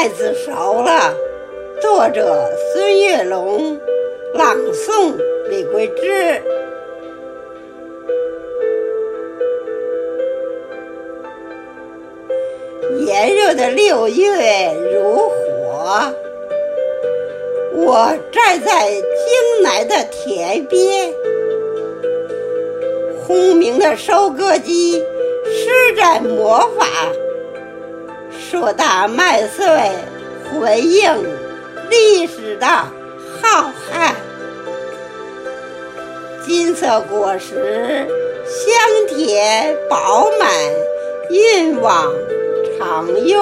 麦子熟了，作者孙月龙，朗诵李桂枝。炎热的六月如火，我站在京南的田边，轰鸣的收割机施展魔法。硕大麦穗回应历史的浩瀚，金色果实香甜饱满，运往长院。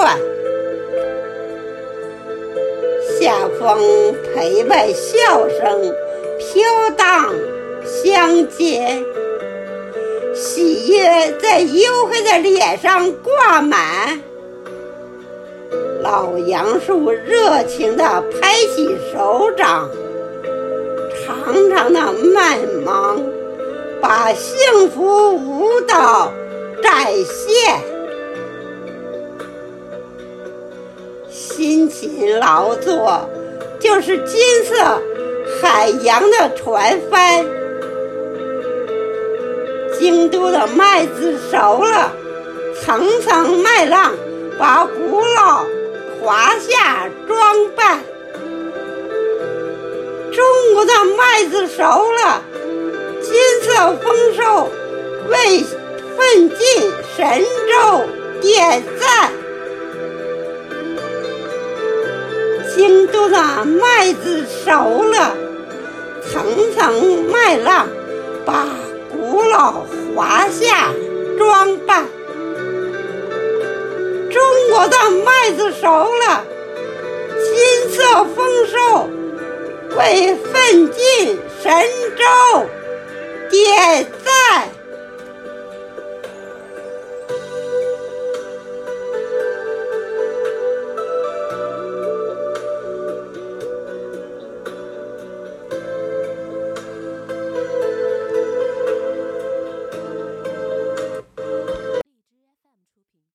夏风陪伴笑声飘荡乡间，喜悦在黝黑的脸上挂满。老杨树热情地拍起手掌，长长的麦芒把幸福舞蹈展现。辛勤劳作就是金色海洋的船帆。京都的麦子熟了，层层麦浪把古老。中国的麦子熟了，金色丰收，为奋进神州点赞。京都的麦子熟了，层层麦浪把古老华夏装扮。中国的麦子熟了，金色丰收，为奋进神州点赞。